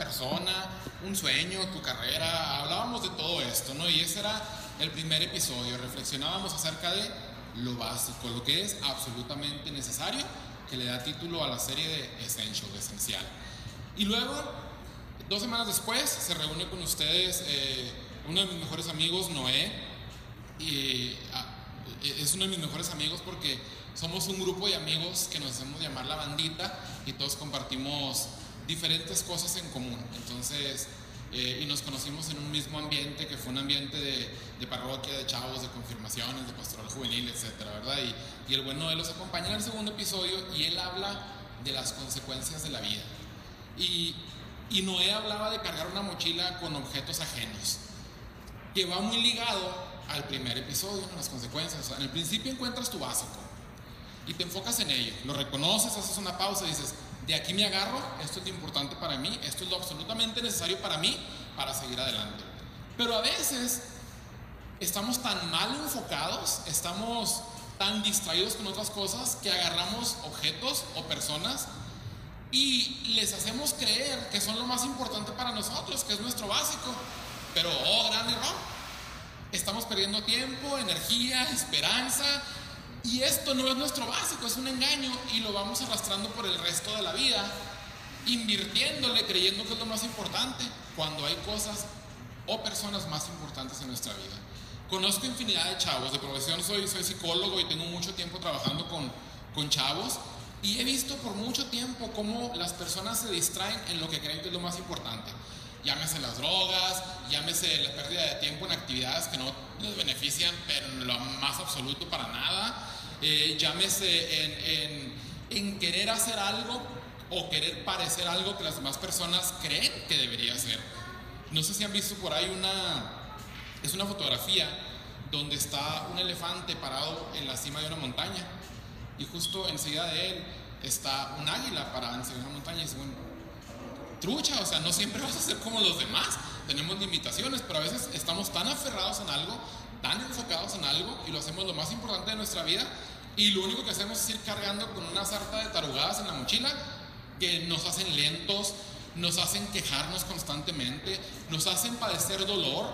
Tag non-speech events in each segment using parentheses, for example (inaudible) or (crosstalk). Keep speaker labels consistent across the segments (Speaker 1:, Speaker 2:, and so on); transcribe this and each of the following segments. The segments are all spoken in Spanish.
Speaker 1: persona, un sueño, tu carrera, hablábamos de todo esto, ¿no? Y ese era el primer episodio, reflexionábamos acerca de lo básico, lo que es absolutamente necesario, que le da título a la serie de Essential, de Esencial. Y luego, dos semanas después, se reúne con ustedes eh, uno de mis mejores amigos, Noé, y ah, es uno de mis mejores amigos porque somos un grupo de amigos que nos hacemos llamar la bandita y todos compartimos diferentes cosas en común. Entonces, eh, y nos conocimos en un mismo ambiente que fue un ambiente de, parroquia, de chavos, de confirmaciones, de pastoral juvenil, etcétera, ¿verdad? Y, y el bueno de los acompaña en el segundo episodio y él habla de las consecuencias de la vida. Y, y Noé hablaba de cargar una mochila con objetos ajenos, que va muy ligado al primer episodio, las consecuencias. en el principio encuentras tu básico y te enfocas en ello, lo reconoces, haces una pausa y dices, de aquí me agarro, esto es lo importante para mí, esto es lo absolutamente necesario para mí para seguir adelante. Pero a veces estamos tan mal enfocados, estamos tan distraídos con otras cosas que agarramos objetos o personas y les hacemos creer que son lo más importante para nosotros, que es nuestro básico. Pero, oh, gran error. Estamos perdiendo tiempo, energía, esperanza y esto no es nuestro básico, es un engaño y lo vamos arrastrando por el resto de la vida, invirtiéndole, creyendo que es lo más importante, cuando hay cosas o personas más importantes en nuestra vida. Conozco infinidad de chavos, de profesión soy, psicólogo y tengo mucho tiempo trabajando con, con chavos y he visto por mucho tiempo cómo las personas se distraen en lo que creen que es lo más importante. Llámese las drogas, llámese la pérdida de tiempo en actividades que no les benefician, pero en lo más absoluto para nada. Eh, llámese en, en, querer hacer algo o querer parecer algo que las demás personas creen que debería ser. No sé si han visto por ahí una, es una fotografía donde está un elefante parado en la cima de una montaña y justo enseguida de él está un águila parada en una montaña y bueno, trucha, o sea, no siempre vas a ser como los demás, tenemos limitaciones, pero a veces estamos tan aferrados en algo, tan enfocados en algo y lo hacemos lo más importante de nuestra vida y lo único que hacemos es ir cargando con una sarta de tarugadas en la mochila que nos hacen lentos, nos hacen quejarnos constantemente, nos hacen padecer dolor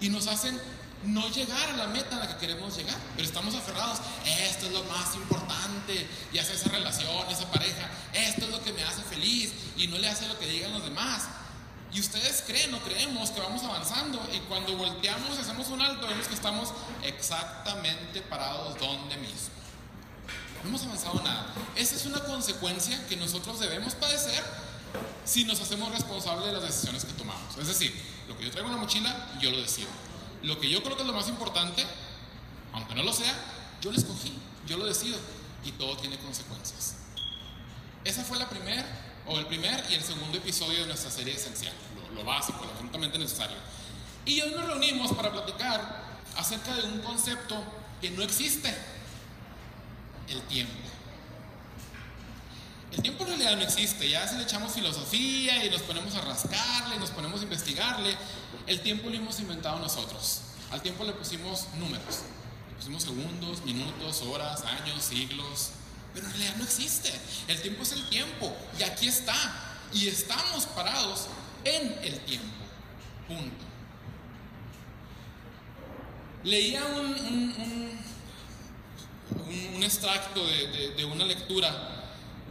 Speaker 1: y nos hacen no llegar a la meta a la que queremos llegar, pero estamos aferrados, esto es lo más importante, y hace esa relación, esa pareja, esto es lo que me hace feliz y no le hace lo que digan los demás. Y ustedes creen o creemos que vamos avanzando y cuando volteamos hacemos un alto vemos que estamos exactamente parados donde mismo. No hemos avanzado nada. Esa es una consecuencia que nosotros debemos padecer si nos hacemos responsables de las decisiones que tomamos. Es decir, lo que yo traigo en la mochila, yo lo decido. Lo que yo creo que es lo más importante, aunque no lo sea, yo lo escogí, yo lo decido y todo tiene consecuencias. Esa fue la primera o el primer y el segundo episodio de nuestra serie esencial, lo, básico, lo absolutamente necesario. Y hoy nos reunimos para platicar acerca de un concepto que no existe, el tiempo. El tiempo en realidad no existe, ya si le echamos filosofía y nos ponemos a rascarle, nos ponemos a investigarle, el tiempo lo hemos inventado nosotros. Al tiempo le pusimos números, le pusimos segundos, minutos, horas, años, siglos, pero en realidad no existe. El tiempo es el tiempo y aquí está. Y estamos parados en el tiempo. Punto. Leía un, un, extracto de, una lectura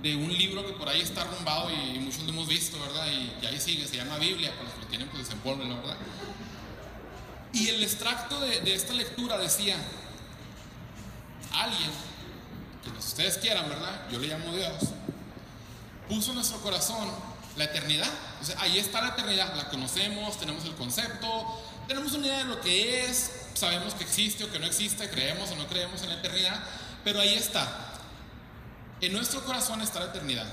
Speaker 1: de un libro que por ahí está arrumbado y muchos lo hemos visto, ¿verdad? Y, ahí sigue, se llama Biblia, para los que lo tienen pues la ¿verdad? Y el extracto de, de esta lectura decía, alguien que ustedes quieran, ¿verdad? Yo le llamo Dios, puso en nuestro corazón la eternidad. O sea, ahí está la eternidad, la conocemos, tenemos el concepto, tenemos una idea de lo que es, sabemos que existe o que no existe, creemos o no creemos en la eternidad, pero ahí está. En nuestro corazón está la eternidad.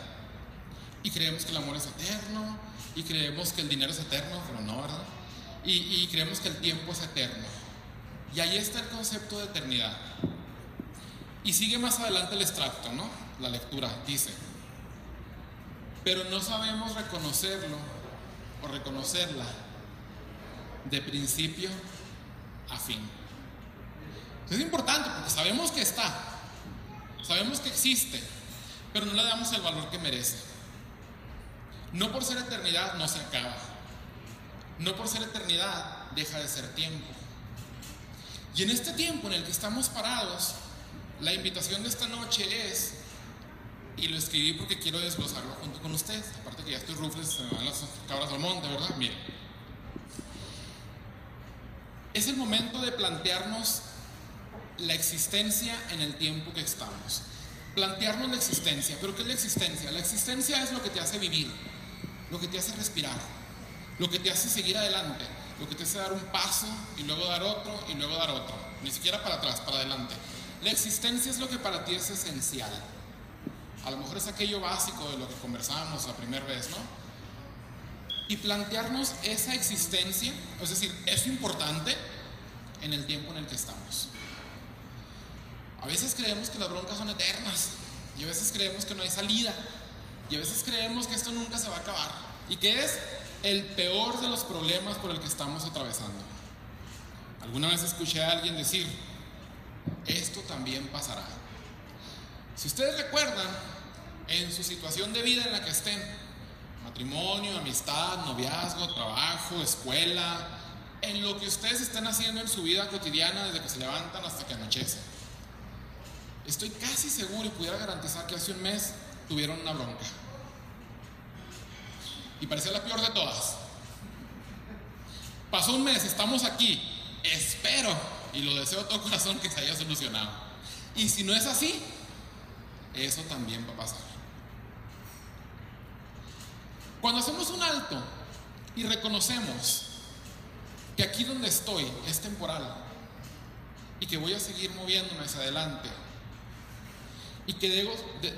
Speaker 1: Y creemos que el amor es eterno, y creemos que el dinero es eterno, pero no, ¿verdad? Y, y creemos que el tiempo es eterno. Y ahí está el concepto de eternidad. Y sigue más adelante el extracto, ¿no? La lectura dice, pero no sabemos reconocerlo o reconocerla de principio a fin. Es importante porque sabemos que está, sabemos que existe, pero no le damos el valor que merece. No por ser eternidad no se acaba. No por ser eternidad deja de ser tiempo. Y en este tiempo en el que estamos parados, la invitación de esta noche es, y lo escribí porque quiero desglosarlo junto con ustedes, aparte que ya estoy rufles, se me van las cabras al monte, ¿verdad? Miren. Es el momento de plantearnos la existencia en el tiempo que estamos. Plantearnos la existencia. ¿Pero qué es la existencia? La existencia es lo que te hace vivir, lo que te hace respirar, lo que te hace seguir adelante, lo que te hace dar un paso y luego dar otro y luego dar otro. Ni siquiera para atrás, para adelante. La existencia es lo que para ti es esencial. A lo mejor es aquello básico de lo que conversábamos la primera vez, ¿no? Y plantearnos esa existencia, es decir, es importante en el tiempo en el que estamos. A veces creemos que las broncas son eternas y a veces creemos que no hay salida y a veces creemos que esto nunca se va a acabar y que es el peor de los problemas por el que estamos atravesando. Alguna vez escuché a alguien decir, esto también pasará. Si ustedes recuerdan, en su situación de vida en la que estén, matrimonio, amistad, noviazgo, trabajo, escuela, en lo que ustedes estén haciendo en su vida cotidiana desde que se levantan hasta que anochece. Estoy casi seguro y pudiera garantizar que hace un mes tuvieron una bronca. Y parecía la peor de todas. Pasó un mes, estamos aquí. Espero y lo deseo de todo corazón que se haya solucionado. Y si no es así, eso también va a pasar. Cuando hacemos un alto y reconocemos que aquí donde estoy es temporal y que voy a seguir moviéndome hacia adelante y que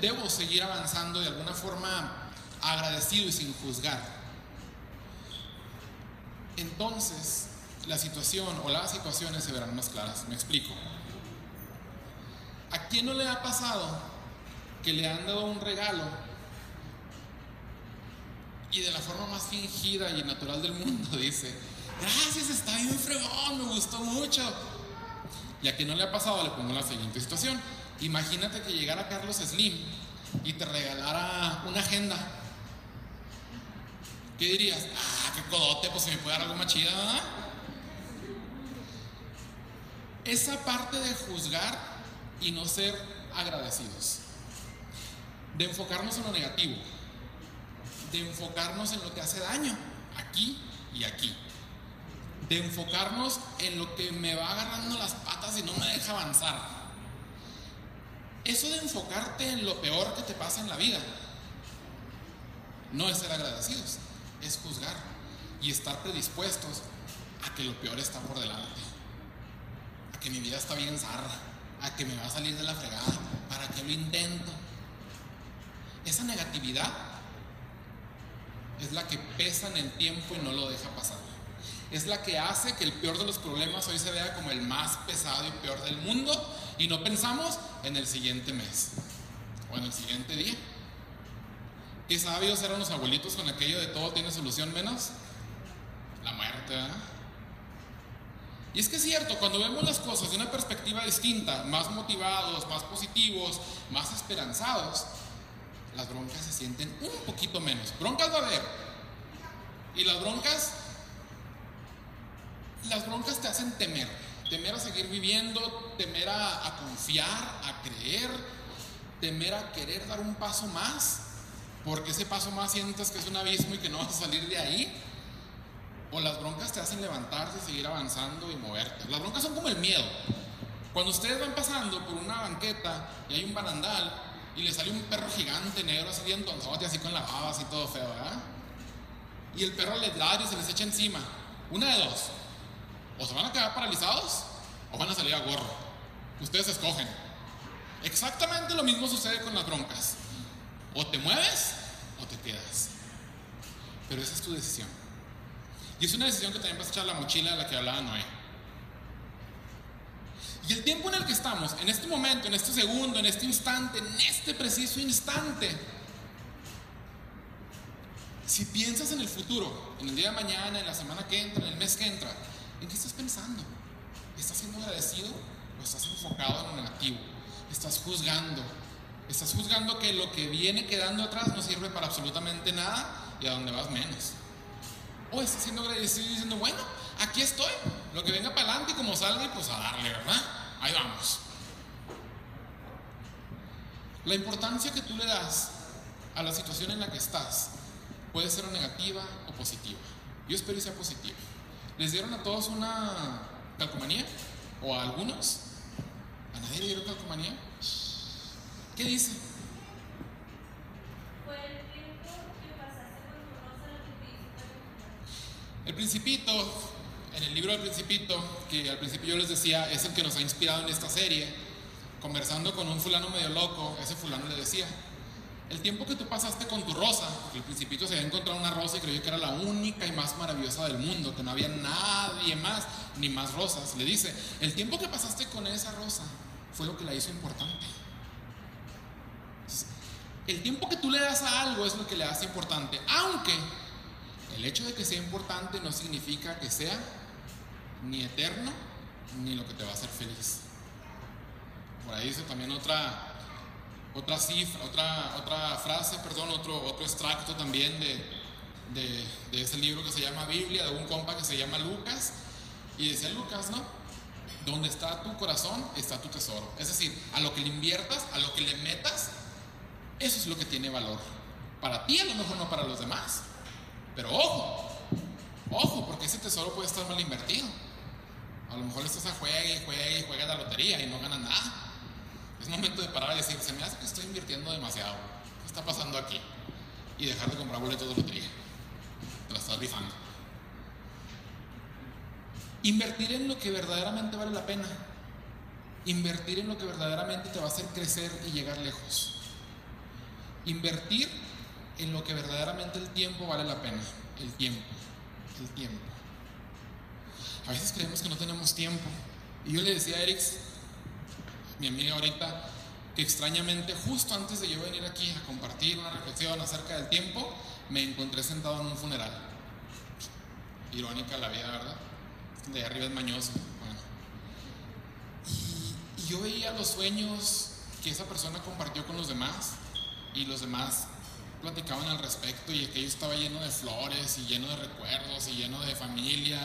Speaker 1: debo, seguir avanzando de alguna forma agradecido y sin juzgar, entonces la situación o las situaciones se verán más claras. Me explico. ¿A quién no le ha pasado que le han dado un regalo y de la forma más fingida y natural del mundo (laughs) dice, gracias, está bien fregón, me gustó mucho? Y a quien no le ha pasado le pongo la siguiente situación. Imagínate que llegara Carlos Slim y te regalara una agenda. ¿Qué dirías? Ah, qué codote, pues si me puede dar algo más chida, ¿verdad? esa parte de juzgar y no ser agradecidos, de enfocarnos en lo negativo, de enfocarnos en lo que hace daño, aquí y aquí, de enfocarnos en lo que me va agarrando las patas y no me deja avanzar. Eso de enfocarte en lo peor que te pasa en la vida, no es ser agradecidos, es juzgar y estar predispuestos a que lo peor está por delante que mi vida está bien zarra, a que me va a salir de la fregada, para que lo intento. Esa negatividad es la que pesa en el tiempo y no lo deja pasar. Es la que hace que el peor de los problemas hoy se vea como el más pesado y peor del mundo y no pensamos en el siguiente mes o en el siguiente día. Qué sabios eran los abuelitos con aquello de todo tiene solución menos la muerte. Y es que es cierto, cuando vemos las cosas de una perspectiva distinta, más motivados, más positivos, más esperanzados, las broncas se sienten un poquito menos. Broncas va a haber. Y las broncas, las broncas te hacen temer. Temer a seguir viviendo, temer a, confiar, a creer, temer a querer dar un paso más, porque ese paso más sientes que es un abismo y que no vas a salir de ahí o las broncas te hacen levantarte, seguir avanzando y moverte. Las broncas son como el miedo. Cuando ustedes van pasando por una banqueta y hay un barandal y le sale un perro gigante negro así bien tonzote, así con la baba, así todo feo, ¿verdad? Y el perro les ladra y se les echa encima. Una de dos. O se van a quedar paralizados o van a salir a gorro. Ustedes escogen. Exactamente lo mismo sucede con las broncas. O te mueves o te quedas. Pero esa es tu decisión. Y es una decisión que también vas a echar la mochila de la que hablaba Noé. Y el tiempo en el que estamos, en este momento, en este segundo, en este instante, en este preciso instante, si piensas en el futuro, en el día de mañana, en la semana que entra, en el mes que entra, ¿en qué estás pensando? ¿Estás siendo agradecido o estás enfocado en lo negativo? ¿Estás juzgando? ¿Estás juzgando que lo que viene quedando atrás no sirve para absolutamente nada y a donde vas menos. O estás siendo agradecido y diciendo, bueno, aquí estoy, lo que venga para adelante y como salga, pues a darle, ¿verdad? Ahí vamos. La importancia que tú le das a la situación en la que estás puede ser negativa o positiva. Yo espero que sea positiva. ¿Les dieron a todos una calcomanía? ¿O a algunos? ¿A nadie le dieron calcomanía? ¿Qué dice? El principito, en el libro del principito, que al principio yo les decía, es el que nos ha inspirado en esta serie, conversando con un fulano medio loco, ese fulano le decía, el tiempo que tú pasaste con tu rosa, porque el principito se había encontrado una rosa y creyó que era la única y más maravillosa del mundo, que no había nadie más ni más rosas, le dice, el tiempo que pasaste con esa rosa fue lo que la hizo importante. El tiempo que tú le das a algo es lo que le hace importante, aunque el hecho de que sea importante no significa que sea ni eterno ni lo que te va a hacer feliz. Por ahí dice también otra, otra cifra, otra, otra frase, perdón, otro, otro extracto también de, de, ese libro que se llama Biblia, de un compa que se llama Lucas. Y decía Lucas, ¿no? Donde está tu corazón, está tu tesoro. Es decir, a lo que le inviertas, a lo que le metas, eso es lo que tiene valor. Para ti a lo mejor no para los demás. Pero ojo, ojo, porque ese tesoro puede estar mal invertido. A lo mejor estás a juega y juega y juega la lotería y no ganas nada. Es momento de parar y decir, se me hace que estoy invirtiendo demasiado. ¿Qué está pasando aquí? Y dejar de comprar boletos de lotería. Te la estás rifando. Invertir en lo que verdaderamente vale la pena. Invertir en lo que verdaderamente te va a hacer crecer y llegar lejos. Invertir en lo que verdaderamente el tiempo vale la pena. El tiempo. El tiempo. A veces creemos que no tenemos tiempo. Y yo le decía a Erix, mi amiga ahorita, que extrañamente justo antes de yo venir aquí a compartir una reflexión acerca del tiempo, me encontré sentado en un funeral. Irónica la vida, ¿verdad? De arriba es mañoso. Y, y yo veía los sueños que esa persona compartió con los demás y los demás platicaban al respecto y aquello estaba lleno de flores y lleno de recuerdos y lleno de familia.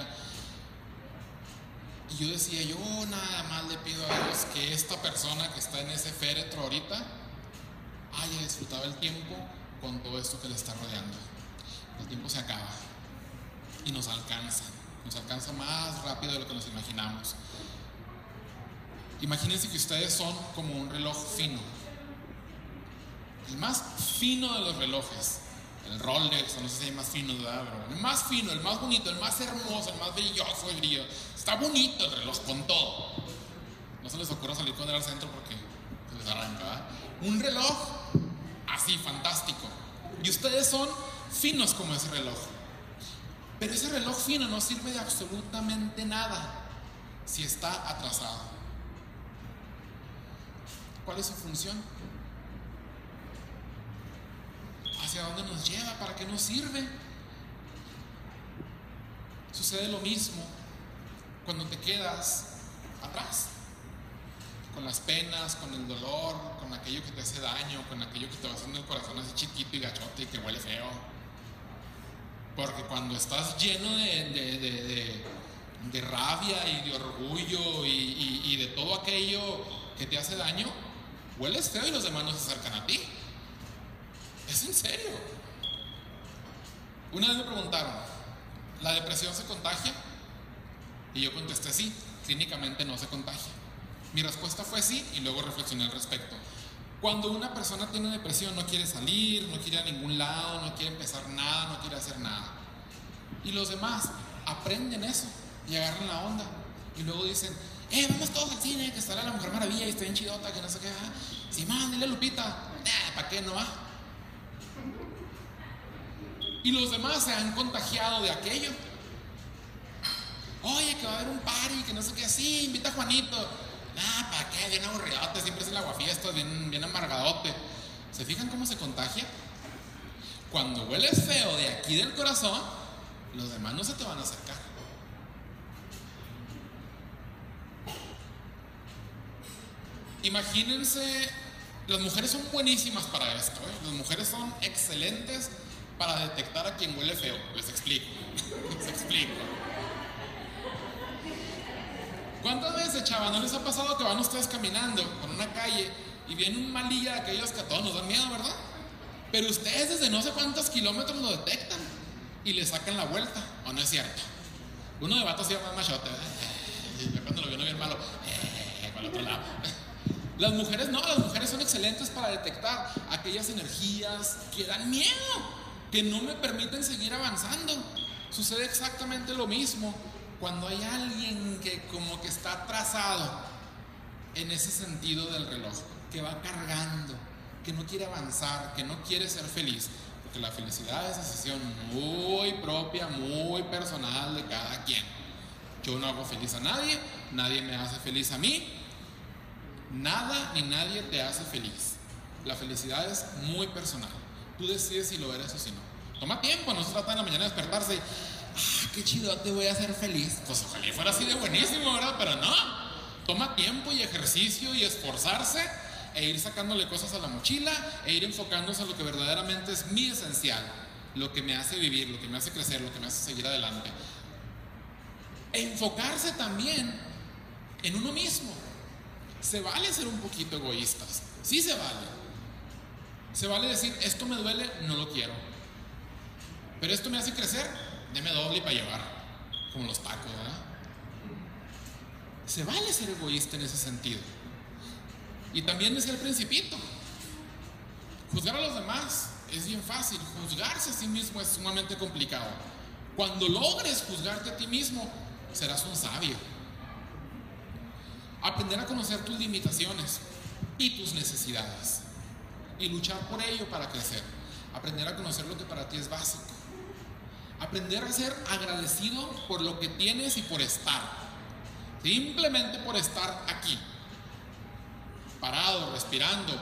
Speaker 1: Y yo decía, yo nada más le pido a Dios que esta persona que está en ese féretro ahorita haya disfrutado el tiempo con todo esto que le está rodeando. El tiempo se acaba y nos alcanza, nos alcanza más rápido de lo que nos imaginamos. Imagínense que ustedes son como un reloj fino el más fino de los relojes, el Rolex, no sé si hay más fino, ¿verdad? el más fino, el más bonito, el más hermoso, el más brilloso, el brillo. Está bonito el reloj con todo. No se les ocurra salir con él al centro porque se les arranca, ¿verdad? Un reloj así, fantástico. Y ustedes son finos como ese reloj. Pero ese reloj fino no sirve de absolutamente nada si está atrasado. ¿Cuál es su función? ¿Hacia dónde nos lleva? ¿Para qué nos sirve? Sucede lo mismo cuando te quedas atrás, con las penas, con el dolor, con aquello que te hace daño, con aquello que te va haciendo el corazón así chiquito y gachote y que huele feo. Porque cuando estás lleno de, de, rabia y de orgullo y, y de todo aquello que te hace daño, hueles feo y los demás no se acercan a ti. ¿Es en serio? Una vez me preguntaron, ¿la depresión se contagia? Y yo contesté sí, clínicamente no se contagia. Mi respuesta fue sí y luego reflexioné al respecto. Cuando una persona tiene depresión no quiere salir, no quiere ir a ningún lado, no quiere empezar nada, no quiere hacer nada. Y los demás aprenden eso y agarran la onda. Y luego dicen, eh, vamos todos al cine, que estará la Mujer Maravilla y está bien chidota, que no sé qué. Ah, sí, man, dile Lupita. Eh, ¿para qué no va? Y los demás se han contagiado de aquello. Oye, que va a haber un party, que no sé qué, así, invita a Juanito. Ah, ¿para qué? Bien aburridote, siempre es el aguafiestas, bien, bien amargadote. ¿Se fijan cómo se contagia? Cuando hueles feo de aquí del corazón, los demás no se te van a acercar. Imagínense, las mujeres son buenísimas para esto, ¿eh? las mujeres son excelentes para detectar a quien huele feo. Les explico. (laughs) Les explico. ¿Cuántas veces, chaval, no les ha pasado que van ustedes caminando por una calle y viene un malilla de aquellos que a todos nos dan miedo, ¿verdad? Pero ustedes desde no sé cuántos kilómetros lo detectan y le sacan la vuelta, ¿o no es cierto? Uno de vatos se llama machote, ¿verdad? cuando lo vio no bien malo, eh, para el otro lado. (laughs) Las mujeres no, las mujeres son excelentes para detectar aquellas energías que dan miedo, que no me permiten seguir avanzando. Sucede exactamente lo mismo cuando hay alguien que como que está atrasado en ese sentido del reloj, que va cargando, que no quiere avanzar, que no quiere ser feliz. Porque la felicidad es decisión muy propia, muy personal de cada quien. Yo no hago feliz a nadie, nadie me hace feliz a mí, nada ni nadie te hace feliz. La felicidad es muy personal. Tú decides si lo eres o si no. Toma tiempo, no se trata en la mañana de despertarse y ah, qué chido, te voy a hacer feliz. Pues ojalá fuera así de buenísimo, ¿verdad? Pero no. Toma tiempo y ejercicio y esforzarse e ir sacándole cosas a la mochila e ir enfocándose a lo que verdaderamente es mi esencial, lo que me hace vivir, lo que me hace crecer, lo que me hace seguir adelante. E enfocarse también en uno mismo. Se vale ser un poquito egoístas, sí se vale. Se vale decir, esto me duele, no lo quiero. Pero esto me hace crecer, deme doble para llevar, como los tacos, ¿verdad? Se vale ser egoísta en ese sentido. Y también es el principito. Juzgar a los demás es bien fácil, juzgarse a sí mismo es sumamente complicado. Cuando logres juzgarte a ti mismo, serás un sabio. Aprender a conocer tus limitaciones y tus necesidades y luchar por ello para crecer. Aprender a conocer lo que para ti es básico. Aprender a ser agradecido por lo que tienes y por estar. Simplemente por estar aquí parado, respirando,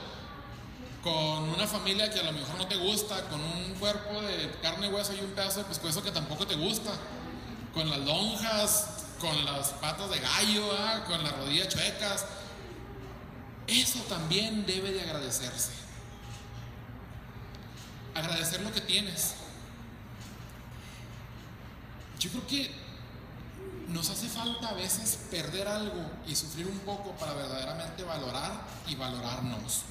Speaker 1: con una familia que a lo mejor no te gusta, con un cuerpo de carne, hueso y un pedazo de pescuezo que tampoco te gusta, con las lonjas, con las patas de gallo, ¿ah? con las rodillas chuecas. Eso también debe de agradecerse. Agradecer lo que tienes. Yo creo que nos hace falta a veces perder algo y sufrir un poco para verdaderamente valorar y valorarnos.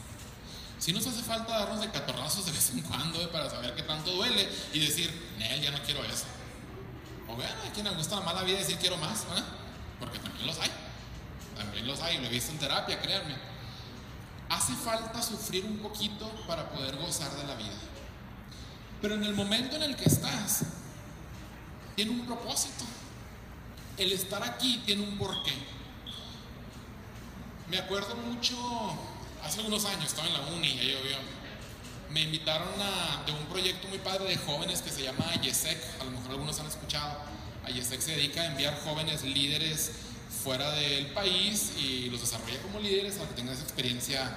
Speaker 1: Si nos hace falta darnos de catorrazos de vez en cuando eh, para saber qué tanto duele y decir, Nel, ya no quiero eso. O bueno, a quien le gusta la mala vida decir quiero más, ¿eh? porque también los hay. También los hay, lo he visto en terapia, créanme. Hace falta sufrir un poquito para poder gozar de la vida. Pero en el momento en el que estás, tiene un propósito el estar aquí tiene un porqué. Me acuerdo mucho, hace algunos años, estaba en la uni, ya llovió. Me invitaron a, de un proyecto muy padre de jóvenes que se llama Ayesec, a lo mejor algunos han escuchado. Ayesec se dedica a enviar jóvenes líderes fuera del país y los desarrolla como líderes para que tengan esa experiencia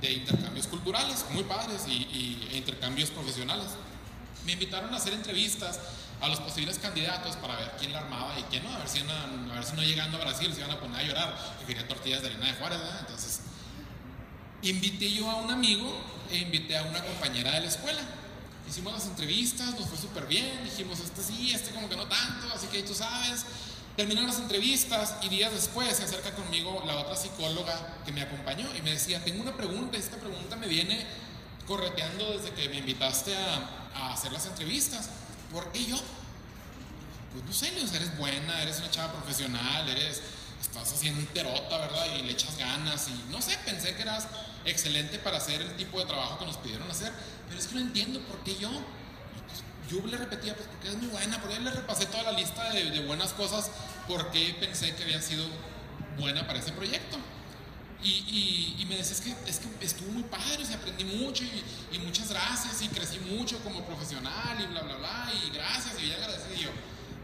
Speaker 1: de intercambios culturales muy padres y, e intercambios profesionales. Me invitaron a hacer entrevistas a los posibles candidatos para ver quién la armaba y quién no, a ver si, a ver si no llegando a Brasil se iban a poner a llorar, que quería tortillas de harina de Juárez, ¿verdad? Entonces, invité yo a un amigo e invité a una compañera de la escuela. Hicimos las entrevistas, nos fue súper bien, dijimos, este sí, este como que no tanto, así que tú sabes. Terminaron las entrevistas y días después se acerca conmigo la otra psicóloga que me acompañó y me decía, tengo una pregunta, esta pregunta me viene correteando desde que me invitaste a, hacer las entrevistas. ¿Por qué yo? Pues no sé, eres buena, eres una chava profesional, eres, estás haciendo un terota, ¿verdad? Y le echas ganas y no sé, pensé que eras excelente para hacer el tipo de trabajo que nos pidieron hacer, pero es que no entiendo por qué yo. Yo le repetía, pues porque es muy buena, porque le repasé toda la lista de, buenas cosas, porque pensé que había sido buena para ese proyecto. Y, me decía, es que, es que estuvo muy padre, se aprendí mucho y, muchas gracias y crecí mucho como profesional y bla, bla, bla, y gracias y ya agradecí. Y yo,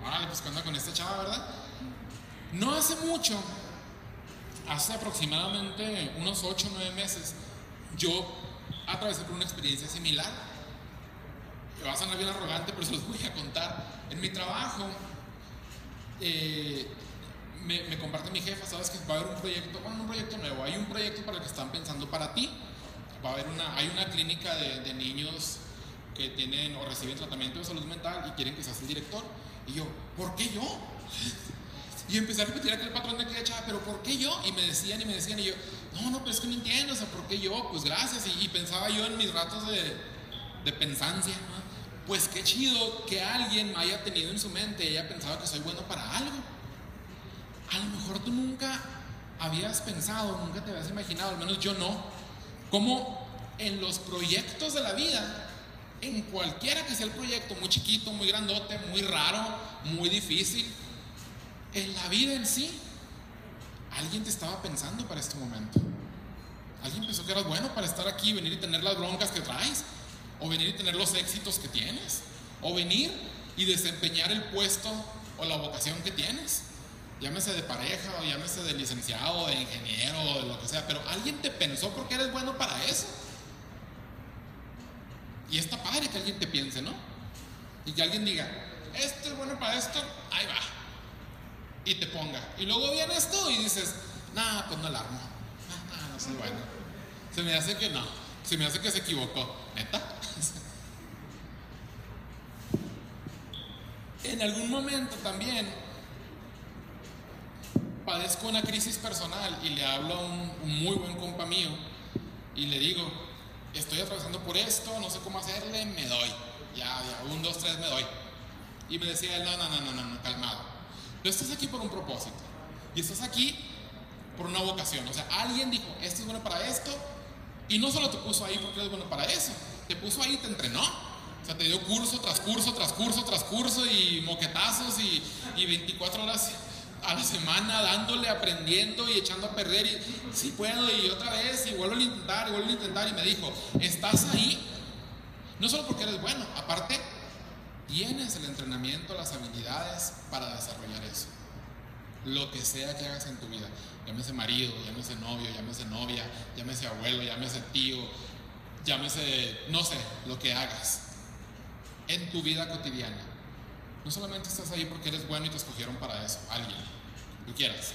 Speaker 1: vale, pues que anda con esta chava, ¿verdad? No hace mucho, hace aproximadamente unos 8 o 9 meses, yo atravesé por una experiencia similar. Me va a sonar bien arrogante, pero se los voy a contar. En mi trabajo, eh, me, comparte mi jefa, sabes que va a haber un proyecto, bueno, un proyecto nuevo, hay un proyecto para el que están pensando para ti. Va a haber una, hay una clínica de, niños que tienen o reciben tratamiento de salud mental y quieren que seas el director. Y yo, ¿por qué yo? (laughs) Y empecé a repetir aquel patrón de aquella chava, pero ¿por qué yo? Y me decían y me decían, y yo, no, no, pero es que no entiendo, o sea, ¿por qué yo? Pues gracias. Y, pensaba yo en mis ratos de, de pensancia, Pues qué chido que alguien me haya tenido en su mente y haya pensado que soy bueno para algo. A lo mejor tú nunca habías pensado, nunca te habías imaginado, al menos yo no, cómo en los proyectos de la vida, en cualquiera que sea el proyecto, muy chiquito, muy grandote, muy raro, muy difícil, en la vida en sí, alguien te estaba pensando para este momento. Alguien pensó que eras bueno para estar aquí, venir y tener las broncas que traes, o venir y tener los éxitos que tienes, o venir y desempeñar el puesto o la vocación que tienes. Llámese de pareja, o llámese de licenciado, de ingeniero, o de lo que sea, pero alguien te pensó porque eres bueno para eso. Y está padre que alguien te piense, ¿no? Y que alguien diga, esto es bueno para esto, ahí va. Y te ponga. Y luego viene esto y dices, nada, pues no alarmo. No, no soy bueno. Se me hace que no. Se me hace que se equivocó. ¿Neta? (laughs) en algún momento también padezco una crisis personal y le hablo a un, un muy buen compa mío y le digo, estoy atravesando por esto, no sé cómo hacerle, me doy. Ya, ya, un, dos, tres, me doy. Y me decía él, no, no, no, no, no, calmado. Tú estás aquí por un propósito. Y estás aquí por una vocación. O sea, alguien dijo, esto es bueno para esto. Y no solo te puso ahí porque eres bueno para eso. Te puso ahí te entrenó. O sea, te dio curso tras curso, tras curso, tras curso y moquetazos y, y 24 horas a la semana dándole, aprendiendo y echando a perder y si puedo y otra vez y vuelvo a intentar y vuelvo a intentar y me dijo, estás ahí no solo porque eres bueno, aparte tienes el entrenamiento, las habilidades para desarrollar eso. Lo que sea que hagas en tu vida, llámese marido, llámese novio, llámese novia, llámese abuelo, llámese tío, llámese, no sé, lo que hagas en tu vida cotidiana no solamente estás ahí porque eres bueno y te escogieron para eso, alguien, tú quieras,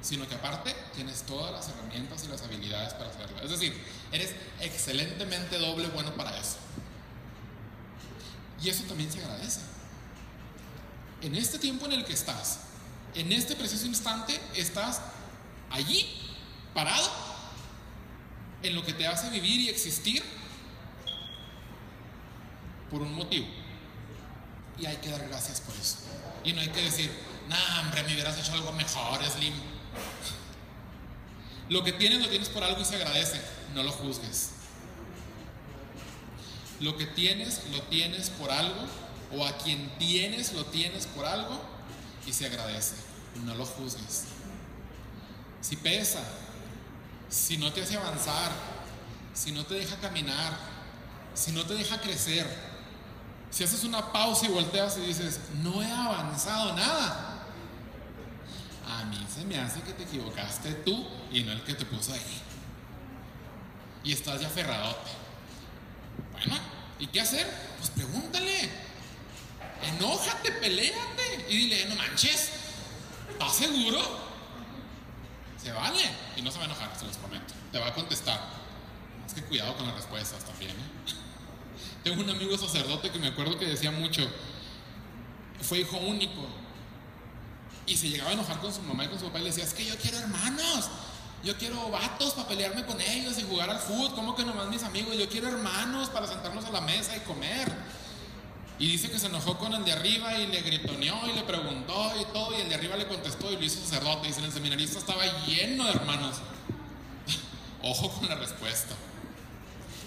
Speaker 1: sino que aparte tienes todas las herramientas y las habilidades para hacerlo. Es decir, eres excelentemente doble bueno para eso. Y eso también se agradece. En este tiempo en el que estás, en este preciso instante, estás allí, parado, en lo que te hace vivir y existir por un motivo y hay que dar gracias por eso. Y no hay que decir, nah, hombre, me hubieras hecho algo mejor, Slim. Lo que tienes lo tienes por algo y se agradece, no lo juzgues. Lo que tienes lo tienes por algo, o a quien tienes lo tienes por algo y se agradece, no lo juzgues. Si pesa, si no te hace avanzar, si no te deja caminar, si no te deja crecer, si haces una pausa y volteas y dices, no he avanzado nada, a mí se me hace que te equivocaste tú y no el que te puso ahí. Y estás ya aferradote. Bueno, ¿y qué hacer? Pues pregúntale. Enójate, peleate y dile, no manches, ¿estás seguro? Se vale. Y no se va a enojar, se los prometo. Te va a contestar. Es que cuidado con las respuestas también. ¿eh? Tengo un amigo sacerdote que me acuerdo que decía mucho, fue hijo único. Y se llegaba a enojar con su mamá y con su papá y le decía, es que yo quiero hermanos, yo quiero vatos para pelearme con ellos y jugar al fútbol, ¿cómo que nomás mis amigos? Yo quiero hermanos para sentarnos a la mesa y comer. Y dice que se enojó con el de arriba y le gritoneó y le preguntó y todo, y el de arriba le contestó y lo hizo sacerdote. Dice, el seminarista estaba lleno de hermanos. (laughs) Ojo con la respuesta.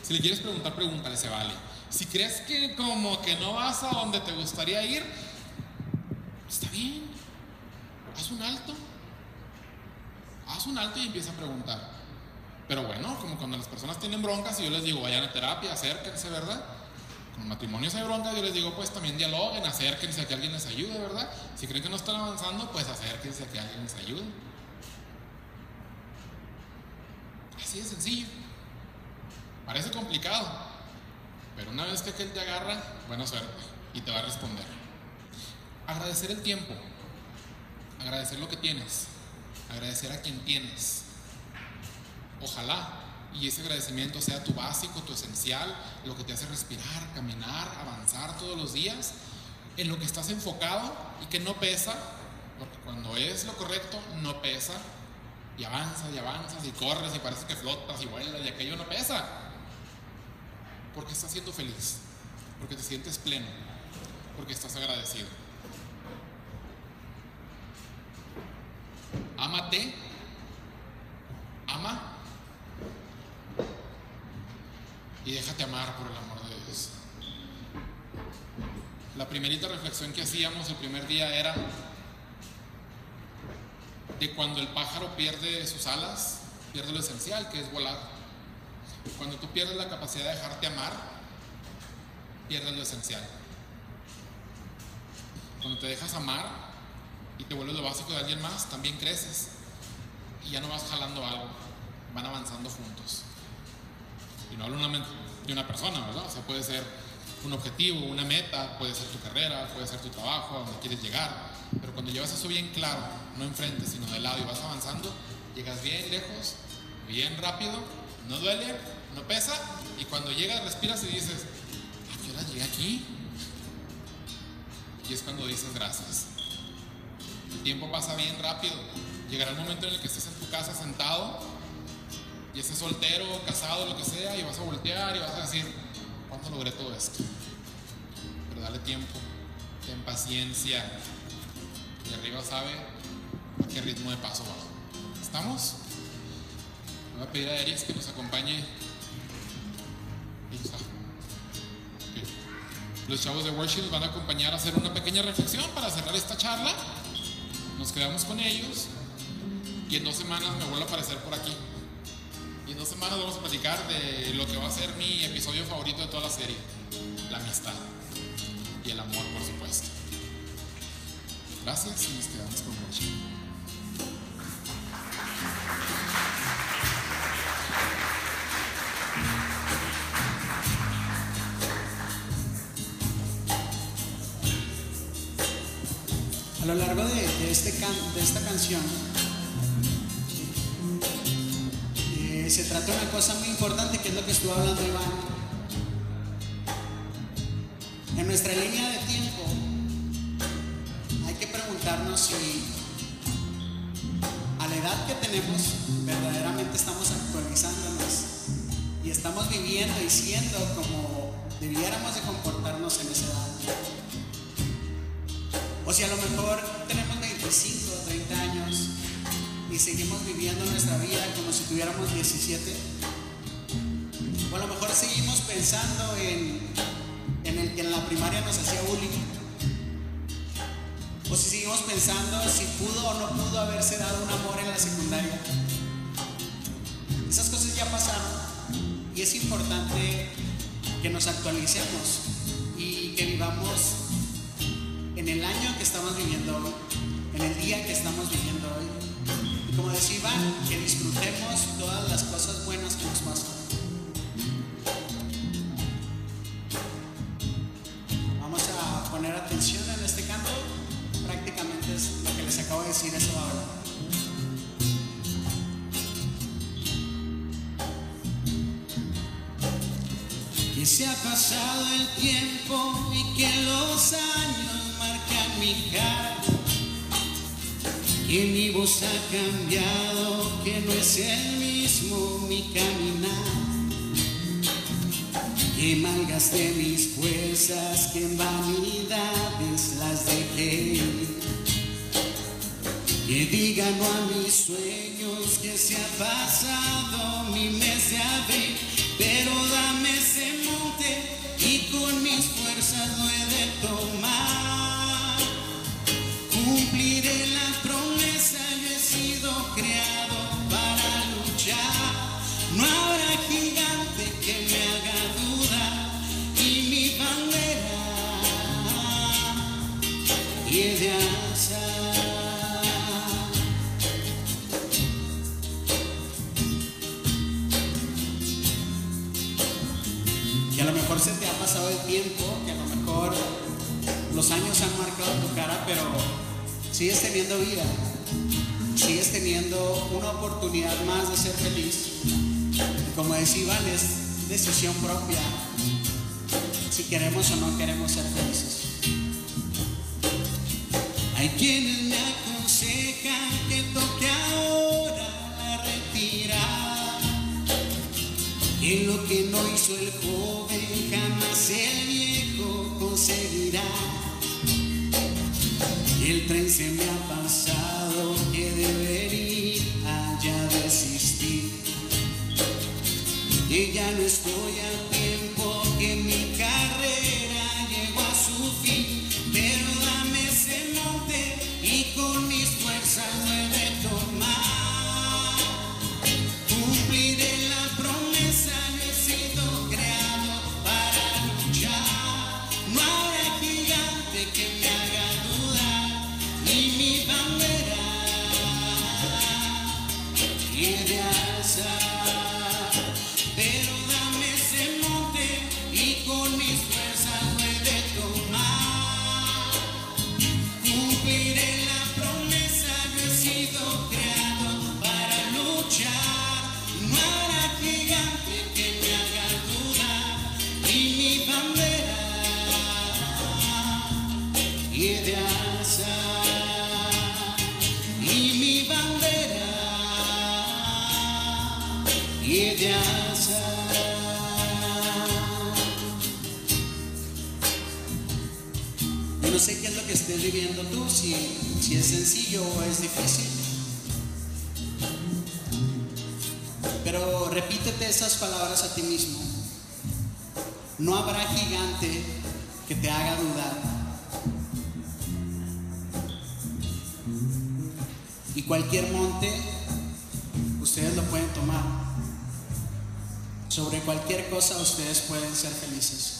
Speaker 1: Si le quieres preguntar, pregúntale, se vale. Si crees que como que no vas a donde te gustaría ir, está bien. Haz un alto. Haz un alto y empieza a preguntar. Pero bueno, como cuando las personas tienen broncas y yo les digo, vayan a terapia, acérquense, ¿verdad? Con matrimonios hay broncas, yo les digo, pues también dialoguen, acérquense a que alguien les ayude, ¿verdad? Si creen que no están avanzando, pues acérquense a que alguien les ayude. Así de sencillo. Parece complicado, pero una vez que aquel te agarra, buena suerte y te va a responder. Agradecer el tiempo, agradecer lo que tienes, agradecer a quien tienes. Ojalá y ese agradecimiento sea tu básico, tu esencial, lo que te hace respirar, caminar, avanzar todos los días, en lo que estás enfocado y que no pesa, porque cuando es lo correcto, no pesa, y avanzas y avanzas y corres y parece que flotas y vuelas y aquello no pesa, porque estás siendo feliz, porque te sientes pleno, porque estás agradecido. Ámate, ama y déjate amar por el amor de Dios. La primerita reflexión que hacíamos el primer día era de cuando el pájaro pierde sus alas, pierde lo esencial, que es volar. Cuando tú pierdes la capacidad de dejarte amar, pierdes lo esencial. Cuando te dejas amar y te vuelves lo básico de alguien más, también creces y ya no vas jalando algo, van avanzando juntos. Y no hablo de una persona, ¿verdad? O sea, puede ser un objetivo, una meta, puede ser tu carrera, puede ser tu trabajo, a donde quieres llegar. Pero cuando llevas eso bien claro, no enfrente, sino de lado y vas avanzando, llegas bien lejos, bien rápido, no duele, no pesa, y cuando llegas respiras y dices, ¿a qué hora llegué aquí? Y es cuando dices gracias. El tiempo pasa bien rápido. Llegará el momento en el que estés en tu casa sentado y estés soltero, casado, lo que sea, y vas a voltear y vas a decir, ¿cuánto logré todo esto? Pero dale tiempo, ten paciencia, y arriba sabe a qué ritmo de paso va. ¿Estamos? Voy a pedir a Eris que nos acompañe. Los chavos de worship nos van a acompañar a hacer una pequeña reflexión para cerrar esta charla. Nos quedamos con ellos y en dos semanas me vuelvo a aparecer por aquí. Y en dos semanas vamos a platicar de lo que va a ser mi episodio favorito de toda la serie, la amistad y el amor, por supuesto. Gracias y nos quedamos con mucho.
Speaker 2: De, esta canción eh, se trata de una cosa muy importante que es lo que estuvo hablando Iván. En nuestra línea de tiempo si a la edad que tenemos verdaderamente estamos actualizándonos y estamos viviendo y siendo como debiéramos de comportarnos en esa edad. O si a lo mejor 25 o 30 años y seguimos viviendo nuestra vida como si tuviéramos 17. O a lo mejor seguimos pensando en, en el que en la primaria nos hacía bullying o si seguimos pensando si pudo o no pudo haberse dado un amor en la secundaria. Esas cosas ya pasaron y es importante que nos actualicemos y que vivamos en el año que estamos viviendo en el día que estamos viviendo hoy. Como decía que disfrutemos todas las cosas buenas que nos pasan. Vamos a poner atención en este canto prácticamente es lo que les acabo de decir eso ahora. Que se ha pasado el tiempo y que los años marcan mi cara. Que mi voz ha cambiado, que no es el mismo mi caminar que malgasté mis fuerzas, que en vanidades las dejé. Que digan no a mis sueños que se ha pasado mi mes de abril, pero dame ese monte y con mis fuerzas lo he de tomar. Pasado el tiempo, que a lo mejor los años han marcado tu cara, pero sigues teniendo vida, sigues teniendo una oportunidad más de ser feliz
Speaker 3: como decía es decisión propia si queremos o no queremos ser felices. Hay quienes me aconsejan que toque ahora la retirada. Y lo que no hizo el joven jamás el viejo conseguirá. Y el tren se me ha pasado que debería ya desistir. Y ya no estoy a no sé qué es lo que estés viviendo tú, si, si es sencillo o es difícil. Repítete esas palabras a ti mismo. No habrá gigante que te haga dudar. Y cualquier monte, ustedes lo pueden tomar. Sobre cualquier cosa ustedes pueden ser felices.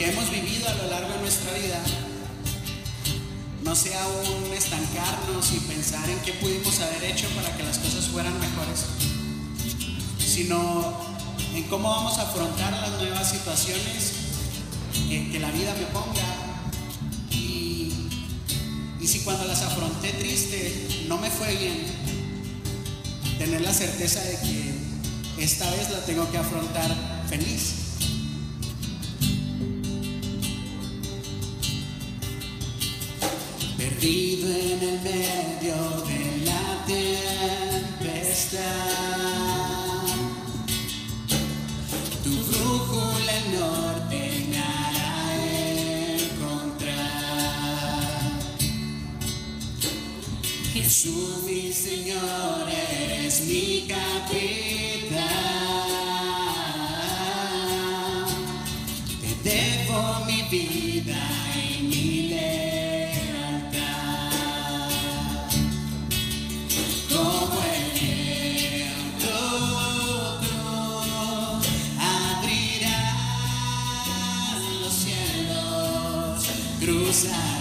Speaker 3: Que hemos vivido a lo largo de nuestra vida no sea un estancarnos y pensar en qué pudimos haber hecho para que las cosas fueran mejores, sino en cómo vamos a afrontar las nuevas situaciones que, que la vida me ponga. Y, y si cuando las afronté triste no me fue bien, tener la certeza de que esta vez la tengo que afrontar feliz. Perdido en el medio de la tempestad, tu brújula el norte me hará encontrar. Jesús mi Señor, eres mi capitán. Te debo mi vida cruzar.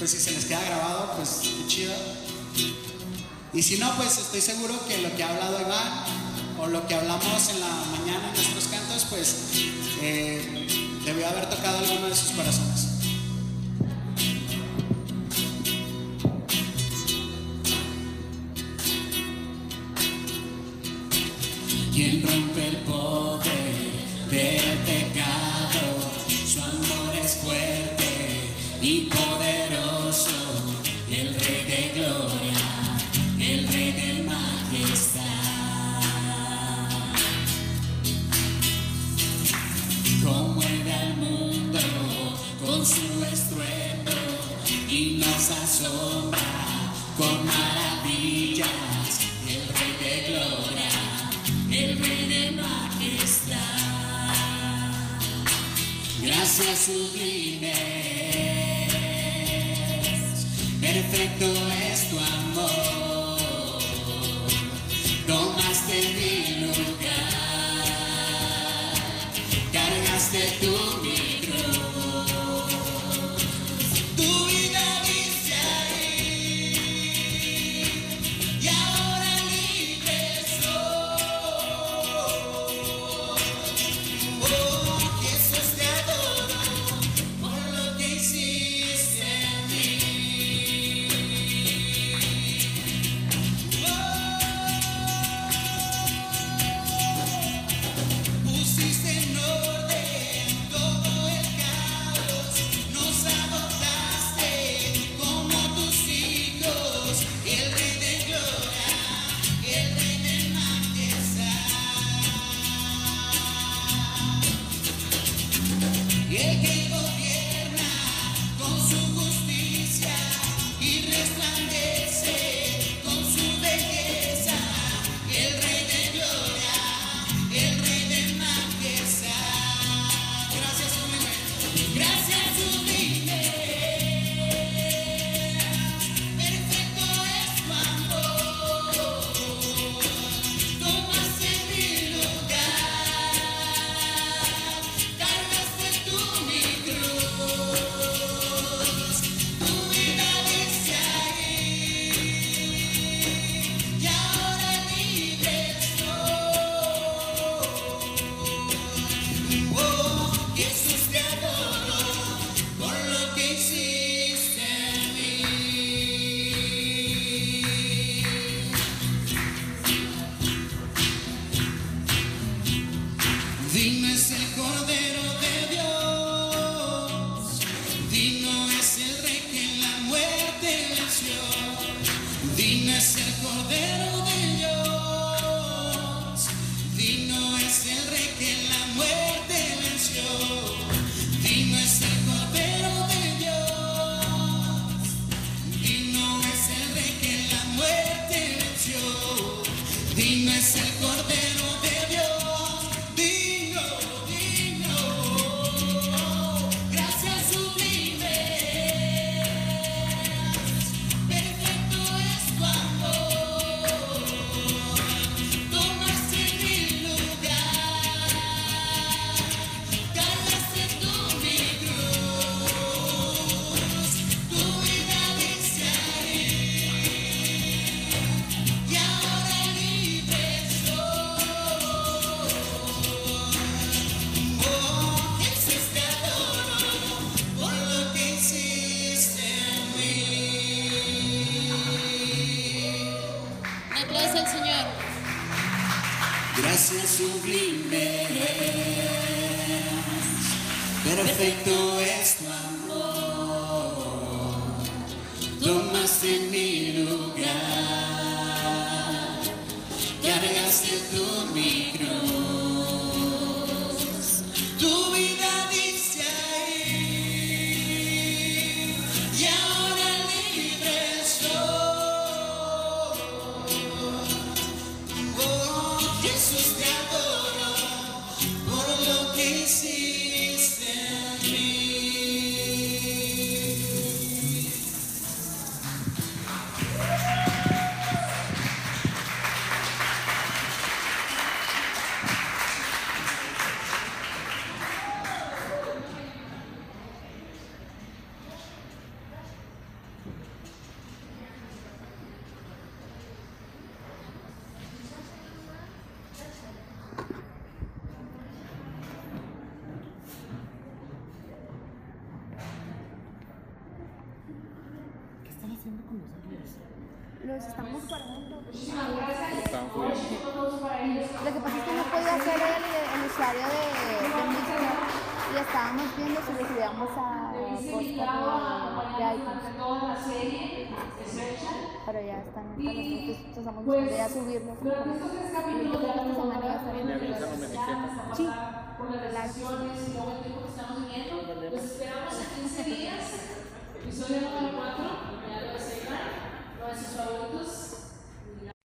Speaker 3: Pues si se les queda grabado, pues qué chido. Y si no, pues estoy seguro que lo que ha hablado Iván o lo que hablamos en la mañana en nuestros cantos, pues eh, debió haber tocado alguno de sus corazones.